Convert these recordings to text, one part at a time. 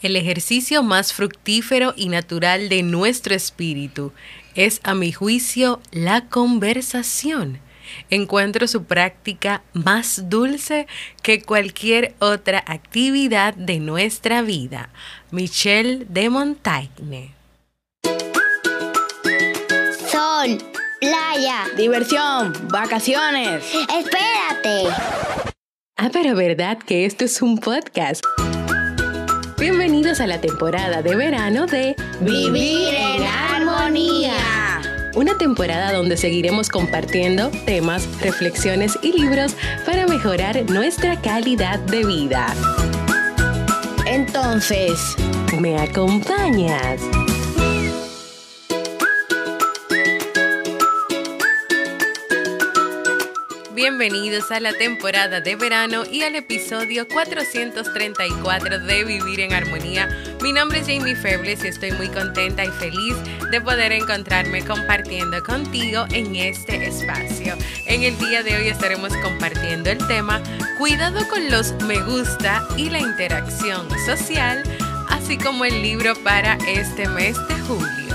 El ejercicio más fructífero y natural de nuestro espíritu es, a mi juicio, la conversación. Encuentro su práctica más dulce que cualquier otra actividad de nuestra vida. Michelle de Montaigne. Sol, playa, diversión, vacaciones. Espérate. Ah, pero verdad que esto es un podcast. Bienvenidos a la temporada de verano de Vivir en Armonía. Una temporada donde seguiremos compartiendo temas, reflexiones y libros para mejorar nuestra calidad de vida. Entonces, ¿me acompañas? Bienvenidos a la temporada de verano y al episodio 434 de Vivir en Armonía. Mi nombre es Jamie Febles y estoy muy contenta y feliz de poder encontrarme compartiendo contigo en este espacio. En el día de hoy estaremos compartiendo el tema Cuidado con los me gusta y la interacción social, así como el libro para este mes de julio.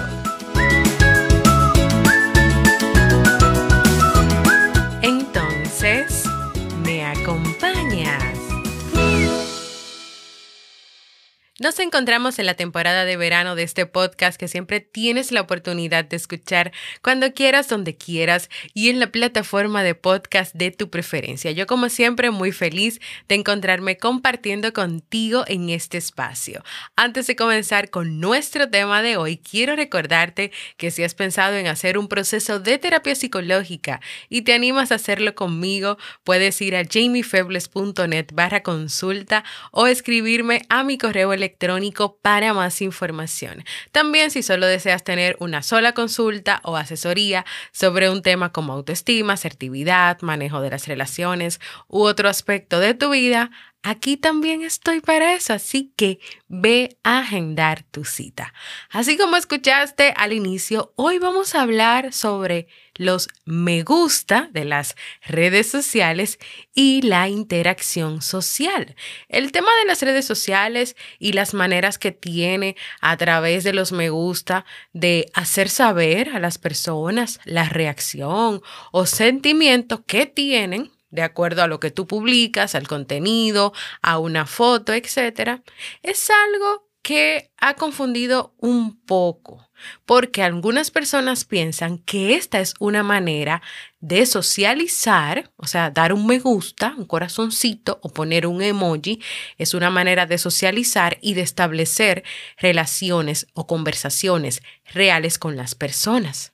Nos encontramos en la temporada de verano de este podcast que siempre tienes la oportunidad de escuchar cuando quieras, donde quieras y en la plataforma de podcast de tu preferencia. Yo como siempre muy feliz de encontrarme compartiendo contigo en este espacio. Antes de comenzar con nuestro tema de hoy, quiero recordarte que si has pensado en hacer un proceso de terapia psicológica y te animas a hacerlo conmigo, puedes ir a jamiefebles.net barra consulta o escribirme a mi correo electrónico electrónico para más información. También si solo deseas tener una sola consulta o asesoría sobre un tema como autoestima, asertividad, manejo de las relaciones u otro aspecto de tu vida, Aquí también estoy para eso, así que ve a agendar tu cita. Así como escuchaste al inicio, hoy vamos a hablar sobre los me gusta de las redes sociales y la interacción social. El tema de las redes sociales y las maneras que tiene a través de los me gusta de hacer saber a las personas la reacción o sentimiento que tienen de acuerdo a lo que tú publicas, al contenido, a una foto, etc., es algo que ha confundido un poco, porque algunas personas piensan que esta es una manera de socializar, o sea, dar un me gusta, un corazoncito o poner un emoji, es una manera de socializar y de establecer relaciones o conversaciones reales con las personas.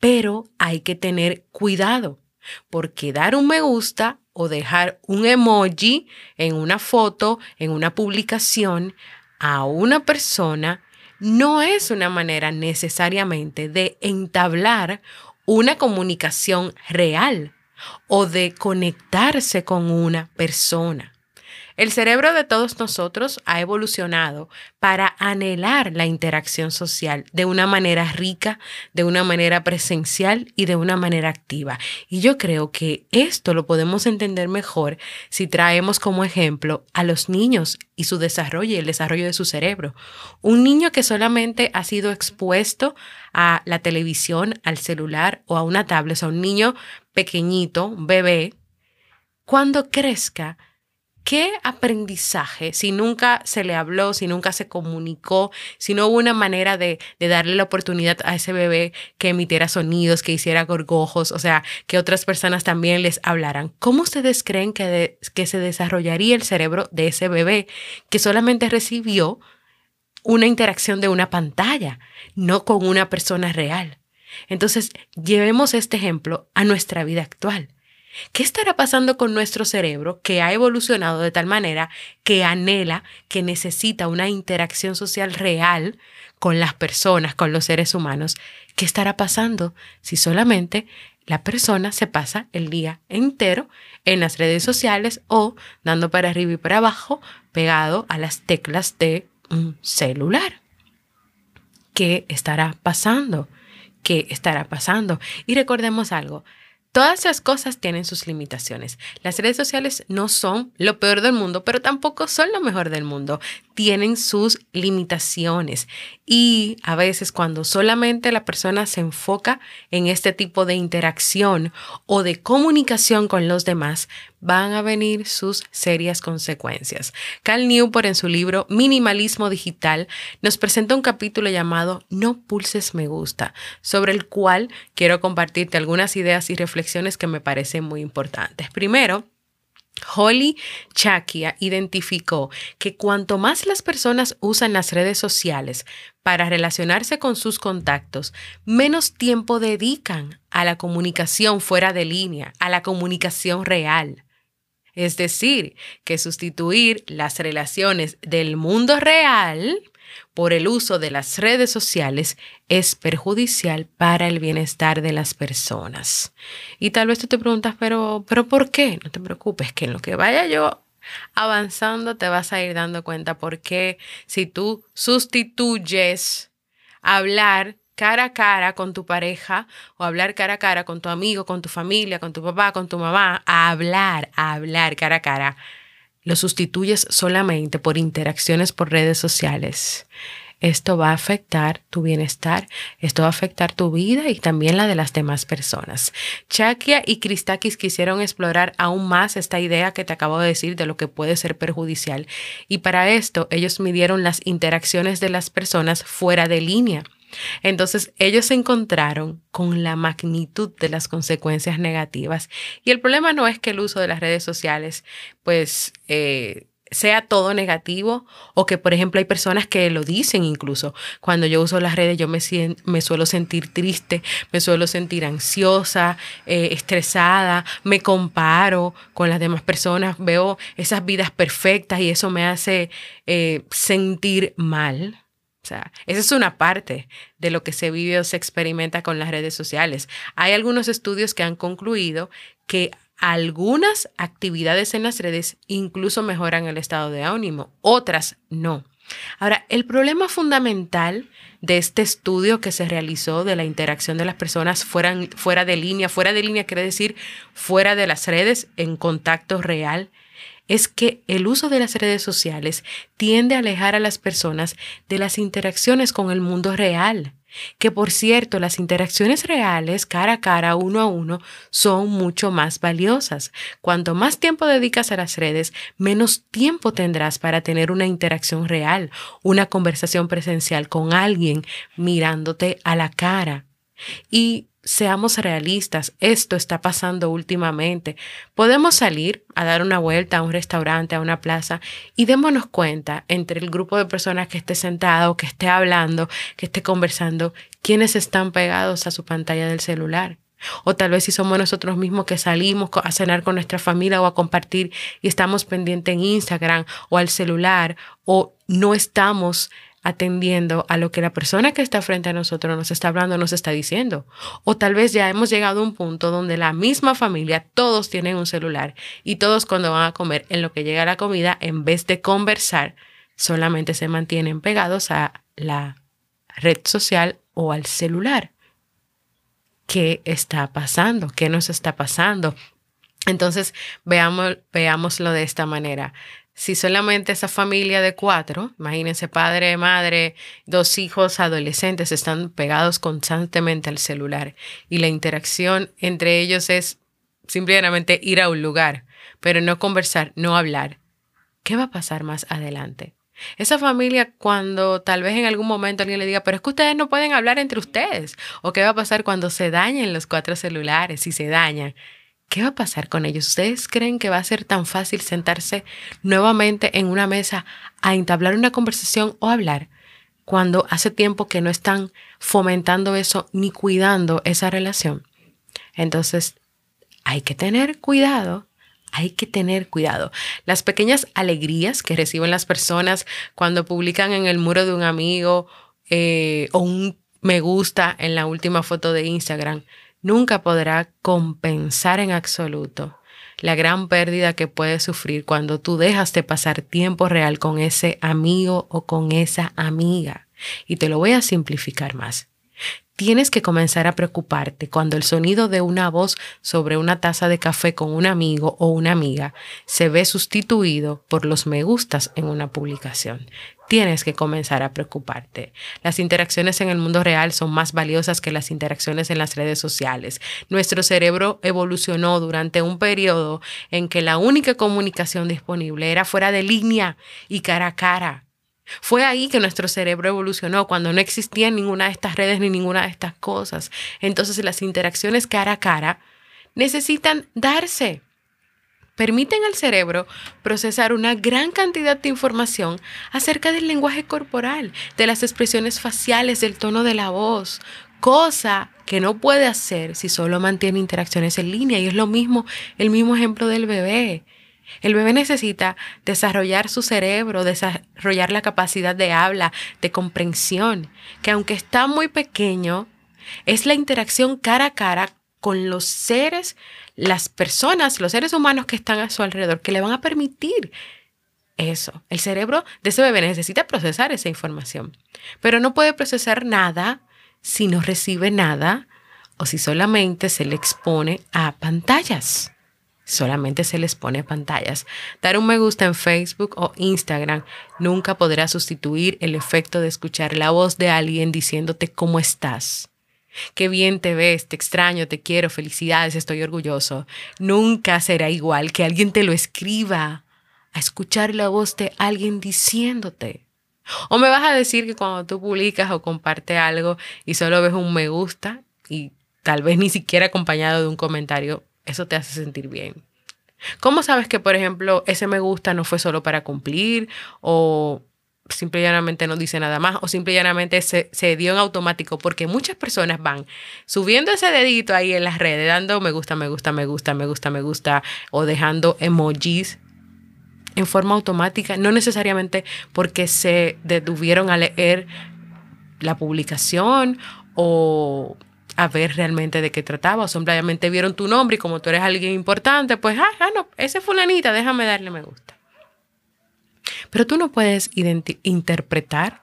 Pero hay que tener cuidado porque dar un me gusta o dejar un emoji en una foto, en una publicación a una persona, no es una manera necesariamente de entablar una comunicación real o de conectarse con una persona. El cerebro de todos nosotros ha evolucionado para anhelar la interacción social de una manera rica, de una manera presencial y de una manera activa. Y yo creo que esto lo podemos entender mejor si traemos como ejemplo a los niños y su desarrollo y el desarrollo de su cerebro. Un niño que solamente ha sido expuesto a la televisión, al celular o a una tablet, o sea, un niño pequeñito, un bebé, cuando crezca, ¿Qué aprendizaje, si nunca se le habló, si nunca se comunicó, si no hubo una manera de, darle la oportunidad a ese bebé que emitiera sonidos, que hiciera gorgojos, o sea, que otras personas también les hablaran? ¿Cómo ustedes creen que, que se desarrollaría el cerebro de ese bebé que solamente recibió una interacción de una pantalla, no con una persona real? Entonces, llevemos este ejemplo a nuestra vida actual. ¿Qué estará pasando con nuestro cerebro que ha evolucionado de tal manera que anhela, que necesita una interacción social real con las personas, con los seres humanos? ¿Qué estará pasando si solamente la persona se pasa el día entero en las redes sociales o dando para arriba y para abajo pegado a las teclas de un celular? ¿Qué estará pasando? ¿Qué estará pasando? Y recordemos algo, todas esas cosas tienen sus limitaciones. Las redes sociales no son lo peor del mundo, pero tampoco son lo mejor del mundo. Tienen sus limitaciones. Y a veces cuando solamente la persona se enfoca en este tipo de interacción o de comunicación con los demás, van a venir sus serias consecuencias. Cal Newport en su libro Minimalismo Digital nos presenta un capítulo llamado No pulses me gusta, sobre el cual quiero compartirte algunas ideas y reflexiones que me parecen muy importantes. Primero, Holly Chakia identificó que cuanto más las personas usan las redes sociales para relacionarse con sus contactos, menos tiempo dedican a la comunicación fuera de línea, a la comunicación real. Es decir, que sustituir las relaciones del mundo real por el uso de las redes sociales es perjudicial para el bienestar de las personas. Y tal vez tú te preguntas, pero, pero ¿por qué? No te preocupes, que en lo que vaya yo avanzando te vas a ir dando cuenta por qué si tú sustituyes hablar cara a cara con tu pareja o hablar cara a cara con tu amigo, con tu familia, con tu papá, con tu mamá, a hablar, a hablar cara a cara, lo sustituyes solamente por interacciones por redes sociales. Esto va a afectar tu bienestar, esto va a afectar tu vida y también la de las demás personas. Chakia y Christakis quisieron explorar aún más esta idea que te acabo de decir de lo que puede ser perjudicial y para esto ellos midieron las interacciones de las personas fuera de línea. Entonces ellos se encontraron con la magnitud de las consecuencias negativas. Y el problema no es que el uso de las redes sociales, pues, eh, sea todo negativo o que, por ejemplo, hay personas que lo dicen incluso. Cuando yo uso las redes, yo me, me suelo sentir triste, me suelo sentir ansiosa, eh, estresada, me comparo con las demás personas, veo esas vidas perfectas y eso me hace eh, sentir mal. Esa es una parte de lo que se vive o se experimenta con las redes sociales. Hay algunos estudios que han concluido que algunas actividades en las redes incluso mejoran el estado de ánimo, otras no. Ahora, el problema fundamental de este estudio que se realizó de la interacción de las personas fuera, fuera de línea, fuera de línea quiere decir fuera de las redes, en contacto real, es que el uso de las redes sociales tiende a alejar a las personas de las interacciones con el mundo real. Que por cierto, las interacciones reales cara a cara, uno a uno, son mucho más valiosas. Cuanto más tiempo dedicas a las redes, menos tiempo tendrás para tener una interacción real, una conversación presencial con alguien mirándote a la cara. Y seamos realistas, esto está pasando últimamente. Podemos salir a dar una vuelta a un restaurante, a una plaza y démonos cuenta entre el grupo de personas que esté sentado, que esté hablando, que esté conversando, quiénes están pegados a su pantalla del celular. O tal vez si somos nosotros mismos que salimos a cenar con nuestra familia o a compartir y estamos pendientes en Instagram o al celular o no estamos atendiendo a lo que la persona que está frente a nosotros nos está hablando, nos está diciendo. O tal vez ya hemos llegado a un punto donde la misma familia, todos tienen un celular y todos cuando van a comer, en lo que llega la comida, en vez de conversar, solamente se mantienen pegados a la red social o al celular. ¿Qué está pasando? ¿Qué nos está pasando? Entonces, veamos, veámoslo de esta manera si solamente esa familia de cuatro, imagínense padre, madre, dos hijos adolescentes están pegados constantemente al celular y la interacción entre ellos es simplemente ir a un lugar, pero no conversar, no hablar, ¿qué va a pasar más adelante? Esa familia cuando tal vez en algún momento alguien le diga, pero es que ustedes no pueden hablar entre ustedes, o qué va a pasar cuando se dañen los cuatro celulares, si se dañan, ¿Qué va a pasar con ellos? ¿Ustedes creen que va a ser tan fácil sentarse nuevamente en una mesa a entablar una conversación o hablar cuando hace tiempo que no están fomentando eso ni cuidando esa relación? Entonces, hay que tener cuidado hay que tener cuidado. Las pequeñas alegrías que reciben las personas cuando publican en el muro de un amigo eh, o un me gusta en la última foto de Instagram nunca podrá compensar en absoluto la gran pérdida que puedes sufrir cuando tú dejas de pasar tiempo real con ese amigo o con esa amiga. Y te lo voy a simplificar más. Tienes que comenzar a preocuparte cuando el sonido de una voz sobre una taza de café con un amigo o una amiga se ve sustituido por los me gustas en una publicación. Tienes que comenzar a preocuparte. Las interacciones en el mundo real son más valiosas que las interacciones en las redes sociales. Nuestro cerebro evolucionó durante un periodo en que la única comunicación disponible era fuera de línea y cara a cara fue ahí que nuestro cerebro evolucionó, cuando no existía ninguna de estas redes ni ninguna de estas cosas. Entonces las interacciones cara a cara necesitan darse. Permiten al cerebro procesar una gran cantidad de información acerca del lenguaje corporal, de las expresiones faciales, del tono de la voz, cosa que no puede hacer si solo mantiene interacciones en línea. Y es lo mismo, el mismo ejemplo del bebé. El bebé necesita desarrollar su cerebro, desarrollar la capacidad de habla, de comprensión, que aunque está muy pequeño, es la interacción cara a cara con los seres, las personas, los seres humanos que están a su alrededor, que le van a permitir eso. El cerebro de ese bebé necesita procesar esa información, pero no puede procesar nada si no recibe nada o si solamente se le expone a pantallas solamente se les pone pantallas. Dar un me gusta en Facebook o Instagram nunca podrá sustituir el efecto de escuchar la voz de alguien diciéndote cómo estás. Qué bien te ves, te extraño, te quiero, felicidades, estoy orgulloso. Nunca será igual que alguien te lo escriba a escuchar la voz de alguien diciéndote. O me vas a decir que cuando tú publicas o compartes algo y solo ves un me gusta y tal vez ni siquiera acompañado de un comentario, eso te hace sentir bien. ¿Cómo sabes que, por ejemplo, ese me gusta no fue solo para cumplir o simple y llanamente no dice nada más o simple y llanamente se, se, dio en automático porque muchas personas van subiendo ese dedito ahí en las redes, dando me gusta, me gusta, me gusta, me gusta, me gusta o dejando emojis en forma automática, no necesariamente porque se detuvieron a leer la publicación o a ver realmente de qué trataba. O simplemente vieron tu nombre y como tú eres alguien importante, pues, ah, ah no, ese fulanita, déjame darle me gusta. Pero tú no puedes interpretar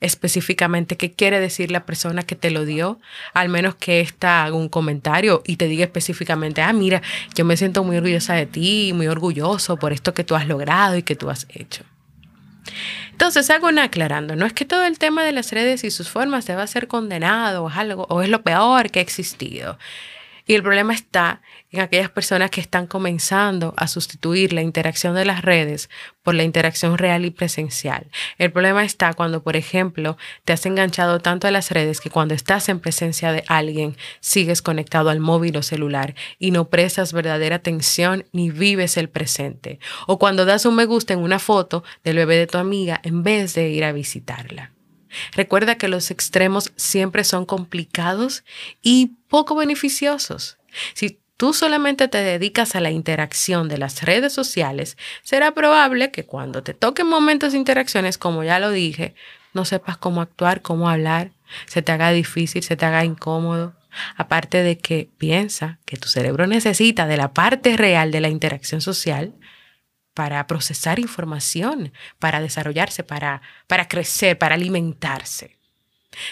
específicamente qué quiere decir la persona que te lo dio, al menos que ésta haga un comentario y te diga específicamente, ah, mira, yo me siento muy orgullosa de ti, muy orgulloso por esto que tú has logrado y que tú has hecho. Entonces hago una aclarando, no es que todo el tema de las redes y sus formas deba ser condenado o algo o es lo peor que ha existido. Y el problema está en aquellas personas que están comenzando a sustituir la interacción de las redes por la interacción real y presencial. El problema está cuando, por ejemplo, te has enganchado tanto a las redes que cuando estás en presencia de alguien sigues conectado al móvil o celular y no prestas verdadera atención ni vives el presente. O cuando das un me gusta en una foto del bebé de tu amiga en vez de ir a visitarla. Recuerda que los extremos siempre son complicados y poco beneficiosos. Si tú solamente te dedicas a la interacción de las redes sociales, será probable que cuando te toquen momentos de interacciones, como ya lo dije, no sepas cómo actuar, cómo hablar, se te haga difícil, se te haga incómodo. Aparte de que piensa que tu cerebro necesita de la parte real de la interacción social para procesar información, para desarrollarse, para, para crecer, para alimentarse.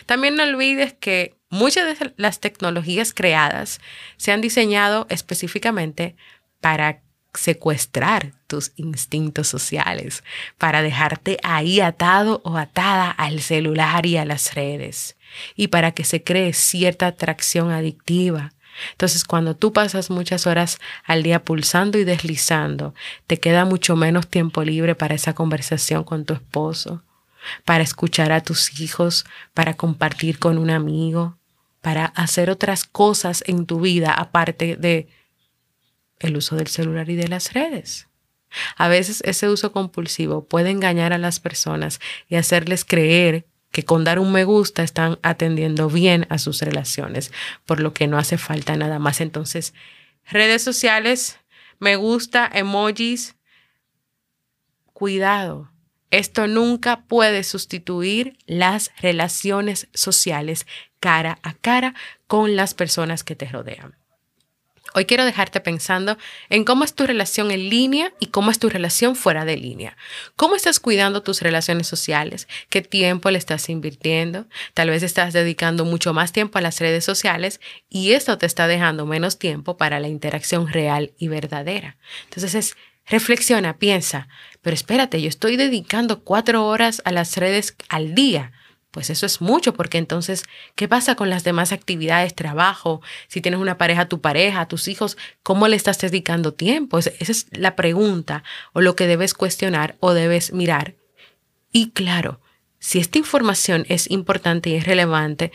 También no olvides que muchas de las tecnologías creadas se han diseñado específicamente para secuestrar tus instintos sociales, para dejarte ahí atado o atada al celular y a las redes, y para que se cree cierta atracción adictiva, entonces, cuando tú pasas muchas horas al día pulsando y deslizando, te queda mucho menos tiempo libre para esa conversación con tu esposo, para escuchar a tus hijos, para compartir con un amigo, para hacer otras cosas en tu vida aparte de el uso del celular y de las redes. A veces ese uso compulsivo puede engañar a las personas y hacerles creer que con dar un me gusta están atendiendo bien a sus relaciones, por lo que no hace falta nada más. Entonces, redes sociales, me gusta, emojis, cuidado. Esto nunca puede sustituir las relaciones sociales cara a cara con las personas que te rodean. Hoy quiero dejarte pensando en cómo es tu relación en línea y cómo es tu relación fuera de línea. ¿Cómo estás cuidando tus relaciones sociales? ¿Qué tiempo le estás invirtiendo? Tal vez estás dedicando mucho más tiempo a las redes sociales y esto te está dejando menos tiempo para la interacción real y verdadera. Entonces es reflexiona, piensa, pero espérate, yo estoy dedicando cuatro horas a las redes al día pues eso es mucho, porque entonces, ¿qué pasa con las demás actividades, trabajo? Si tienes una pareja, tu pareja, tus hijos, ¿cómo le estás dedicando tiempo? Esa es la pregunta o lo que debes cuestionar o debes mirar. Y claro, si esta información es importante y es relevante,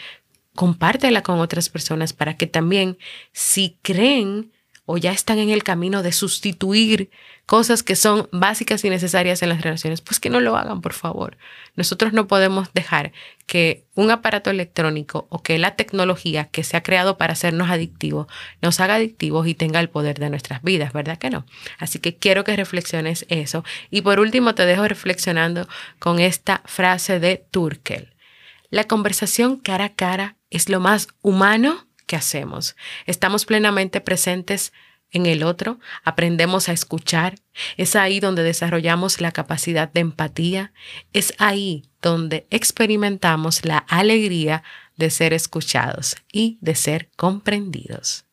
compártela con otras personas para que también, si creen o ya están en el camino de sustituir cosas que son básicas y necesarias en las relaciones, pues que no lo hagan, por favor. Nosotros no podemos dejar que un aparato electrónico o que la tecnología que se ha creado para hacernos adictivos nos haga adictivos y tenga el poder de nuestras vidas, ¿verdad que no? Así que quiero que reflexiones eso. Y por último, te dejo reflexionando con esta frase de Turkel. La conversación cara a cara es lo más humano que hacemos. Estamos plenamente presentes en el otro, aprendemos a escuchar. Es ahí donde desarrollamos la capacidad de empatía. Es ahí donde experimentamos la alegría de ser escuchados y de ser comprendidos.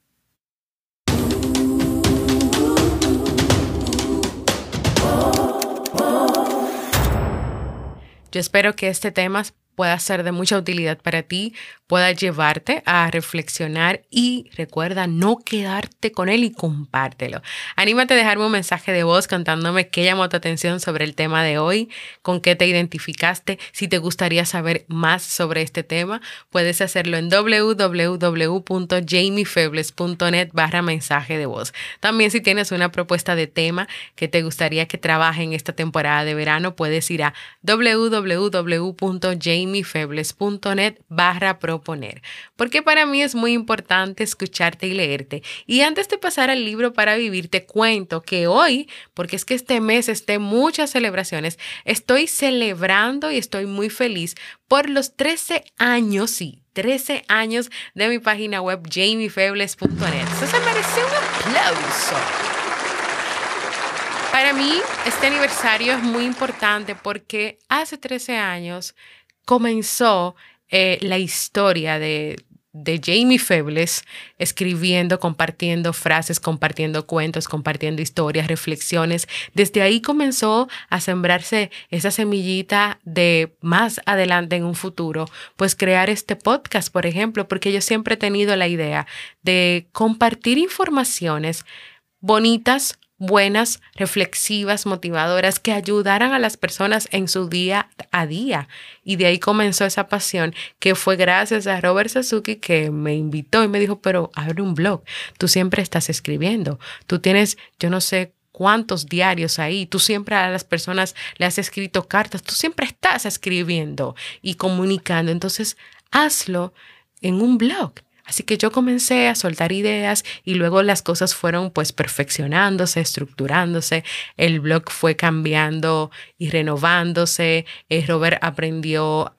Yo espero que este tema pueda ser de mucha utilidad para ti, pueda llevarte a reflexionar y recuerda no quedarte con él y compártelo. Anímate a dejarme un mensaje de voz contándome qué llamó tu atención sobre el tema de hoy, con qué te identificaste, si te gustaría saber más sobre este tema, puedes hacerlo en www.jamiefebles.net barra mensaje de voz. También si tienes una propuesta de tema que te gustaría que trabaje en esta temporada de verano, puedes ir a www.jamie mifebles.net barra proponer, porque para mí es muy importante escucharte y leerte. Y antes de pasar al libro para vivir, te cuento que hoy, porque es que este mes esté muchas celebraciones, estoy celebrando y estoy muy feliz por los 13 años, sí, 13 años de mi página web jamiefebles.net. Eso se merece un aplauso. Para mí, este aniversario es muy importante porque hace 13 años comenzó eh, la historia de, de Jamie Febles escribiendo, compartiendo frases, compartiendo cuentos, compartiendo historias, reflexiones. Desde ahí comenzó a sembrarse esa semillita de más adelante en un futuro, pues crear este podcast, por ejemplo, porque yo siempre he tenido la idea de compartir informaciones bonitas, buenas, reflexivas, motivadoras, que ayudaran a las personas en su día a día. Y de ahí comenzó esa pasión, que fue gracias a Robert Sasuki que me invitó y me dijo, pero abre un blog, tú siempre estás escribiendo, tú tienes, yo no sé cuántos diarios ahí, tú siempre a las personas le has escrito cartas, tú siempre estás escribiendo y comunicando, entonces hazlo en un blog. Así que yo comencé a soltar ideas y luego las cosas fueron pues perfeccionándose, estructurándose, el blog fue cambiando y renovándose, eh, Robert aprendió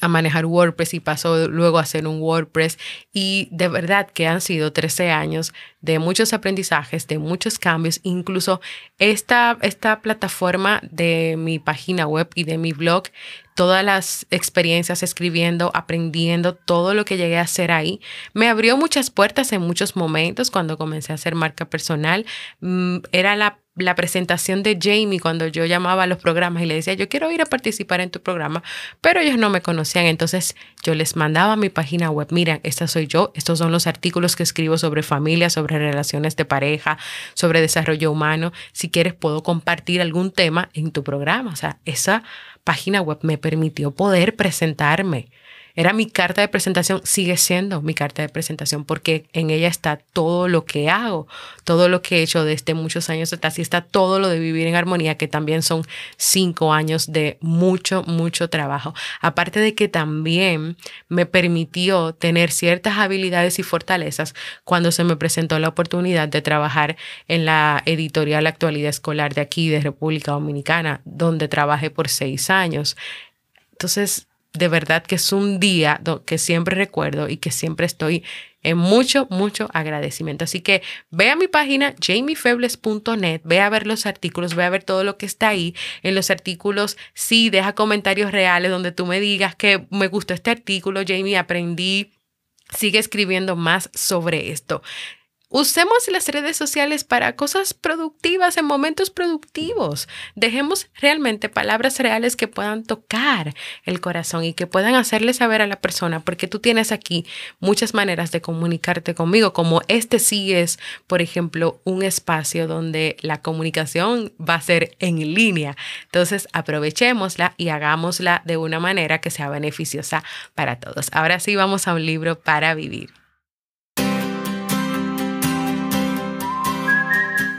a manejar WordPress y pasó luego a hacer un WordPress y de verdad que han sido 13 años de muchos aprendizajes, de muchos cambios, incluso esta, esta plataforma de mi página web y de mi blog todas las experiencias escribiendo, aprendiendo, todo lo que llegué a hacer ahí. Me abrió muchas puertas en muchos momentos cuando comencé a hacer marca personal. Mm, era la, la presentación de Jamie cuando yo llamaba a los programas y le decía, yo quiero ir a participar en tu programa, pero ellos no me conocían. Entonces yo les mandaba mi página web, miren, esta soy yo, estos son los artículos que escribo sobre familia, sobre relaciones de pareja, sobre desarrollo humano. Si quieres, puedo compartir algún tema en tu programa. O sea, esa página web me permitió poder presentarme. Era mi carta de presentación, sigue siendo mi carta de presentación porque en ella está todo lo que hago, todo lo que he hecho desde muchos años atrás y está todo lo de vivir en armonía, que también son cinco años de mucho, mucho trabajo. Aparte de que también me permitió tener ciertas habilidades y fortalezas cuando se me presentó la oportunidad de trabajar en la editorial Actualidad Escolar de aquí, de República Dominicana, donde trabajé por seis años. Entonces, de verdad que es un día que siempre recuerdo y que siempre estoy en mucho, mucho agradecimiento. Así que ve a mi página jamiefebles.net, ve a ver los artículos, ve a ver todo lo que está ahí. En los artículos sí deja comentarios reales donde tú me digas que me gustó este artículo, Jamie, aprendí. Sigue escribiendo más sobre esto. Usemos las redes sociales para cosas productivas en momentos productivos. Dejemos realmente palabras reales que puedan tocar el corazón y que puedan hacerle saber a la persona, porque tú tienes aquí muchas maneras de comunicarte conmigo, como este sí es, por ejemplo, un espacio donde la comunicación va a ser en línea. Entonces, aprovechémosla y hagámosla de una manera que sea beneficiosa para todos. Ahora sí, vamos a un libro para vivir.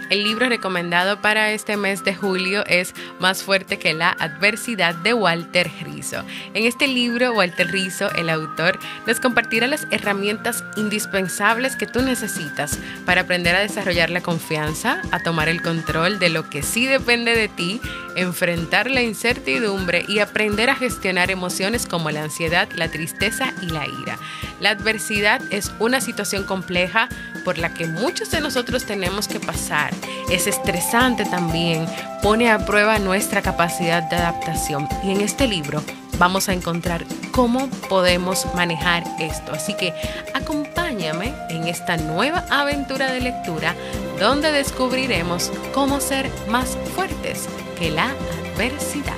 El libro recomendado para este mes de julio es Más fuerte que la adversidad de Walter Rizzo. En este libro, Walter Rizzo, el autor, nos compartirá las herramientas indispensables que tú necesitas para aprender a desarrollar la confianza, a tomar el control de lo que sí depende de ti, enfrentar la incertidumbre y aprender a gestionar emociones como la ansiedad, la tristeza y la ira. La adversidad es una situación compleja por la que muchos de nosotros tenemos que pasar. Es estresante también, pone a prueba nuestra capacidad de adaptación. Y en este libro vamos a encontrar cómo podemos manejar esto. Así que acompáñame en esta nueva aventura de lectura donde descubriremos cómo ser más fuertes que la adversidad.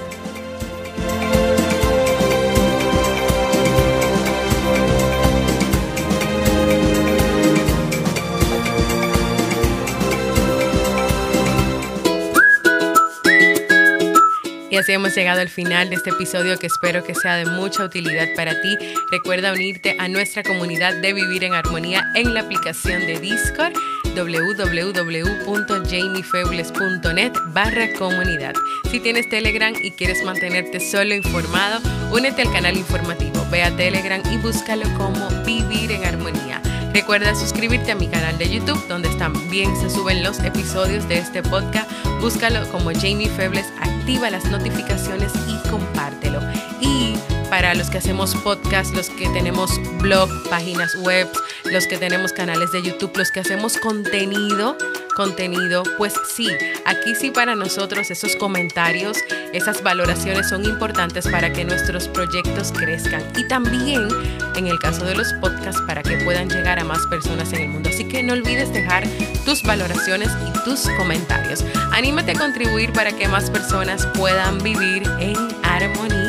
Y así hemos llegado al final de este episodio que espero que sea de mucha utilidad para ti. Recuerda unirte a nuestra comunidad de Vivir en Armonía en la aplicación de Discord www.jamiefebles.net barra comunidad. Si tienes Telegram y quieres mantenerte solo informado, únete al canal informativo. Ve a Telegram y búscalo como Vivir en Armonía. Recuerda suscribirte a mi canal de YouTube, donde también se suben los episodios de este podcast. Búscalo como Jamie Febles, activa las notificaciones y compártelo. Y para los que hacemos podcast, los que tenemos blog, páginas web, los que tenemos canales de YouTube, los que hacemos contenido, contenido, pues sí, aquí sí para nosotros esos comentarios, esas valoraciones son importantes para que nuestros proyectos crezcan y también en el caso de los podcasts para que puedan llegar a más personas en el mundo. Así que no olvides dejar tus valoraciones y tus comentarios. Anímate a contribuir para que más personas puedan vivir en armonía.